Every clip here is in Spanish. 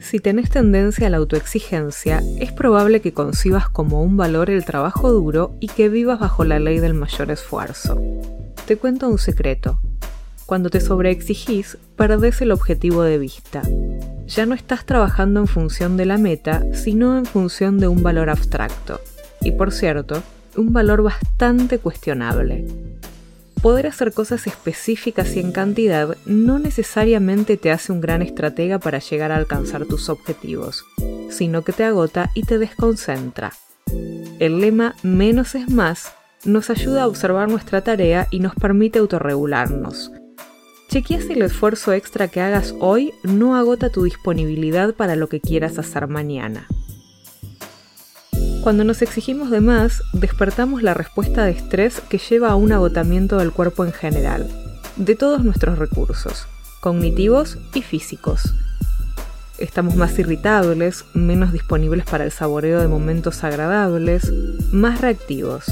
Si tenés tendencia a la autoexigencia, es probable que concibas como un valor el trabajo duro y que vivas bajo la ley del mayor esfuerzo. Te cuento un secreto. Cuando te sobreexigís, perdés el objetivo de vista. Ya no estás trabajando en función de la meta, sino en función de un valor abstracto. Y por cierto, un valor bastante cuestionable. Poder hacer cosas específicas y en cantidad no necesariamente te hace un gran estratega para llegar a alcanzar tus objetivos, sino que te agota y te desconcentra. El lema menos es más nos ayuda a observar nuestra tarea y nos permite autorregularnos. Chequea si el esfuerzo extra que hagas hoy no agota tu disponibilidad para lo que quieras hacer mañana. Cuando nos exigimos de más, despertamos la respuesta de estrés que lleva a un agotamiento del cuerpo en general, de todos nuestros recursos, cognitivos y físicos. Estamos más irritables, menos disponibles para el saboreo de momentos agradables, más reactivos.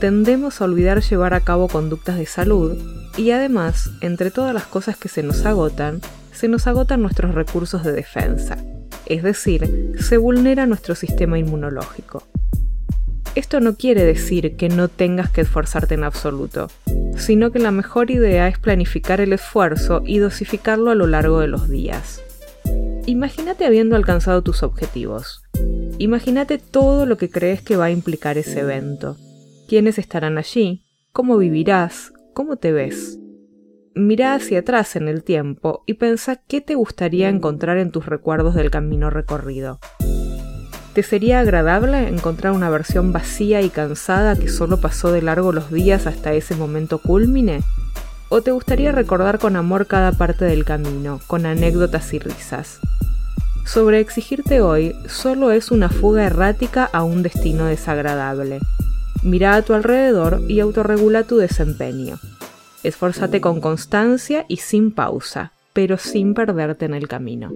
Tendemos a olvidar llevar a cabo conductas de salud y además, entre todas las cosas que se nos agotan, se nos agotan nuestros recursos de defensa, es decir, se vulnera nuestro sistema inmunológico. Esto no quiere decir que no tengas que esforzarte en absoluto, sino que la mejor idea es planificar el esfuerzo y dosificarlo a lo largo de los días. Imagínate habiendo alcanzado tus objetivos. Imagínate todo lo que crees que va a implicar ese evento. ¿Quiénes estarán allí? ¿Cómo vivirás? ¿Cómo te ves? Mira hacia atrás en el tiempo y pensa qué te gustaría encontrar en tus recuerdos del camino recorrido. ¿Te sería agradable encontrar una versión vacía y cansada que solo pasó de largo los días hasta ese momento culmine? ¿O te gustaría recordar con amor cada parte del camino, con anécdotas y risas? Sobre exigirte hoy solo es una fuga errática a un destino desagradable. Mira a tu alrededor y autorregula tu desempeño. Esfuérzate con constancia y sin pausa, pero sin perderte en el camino.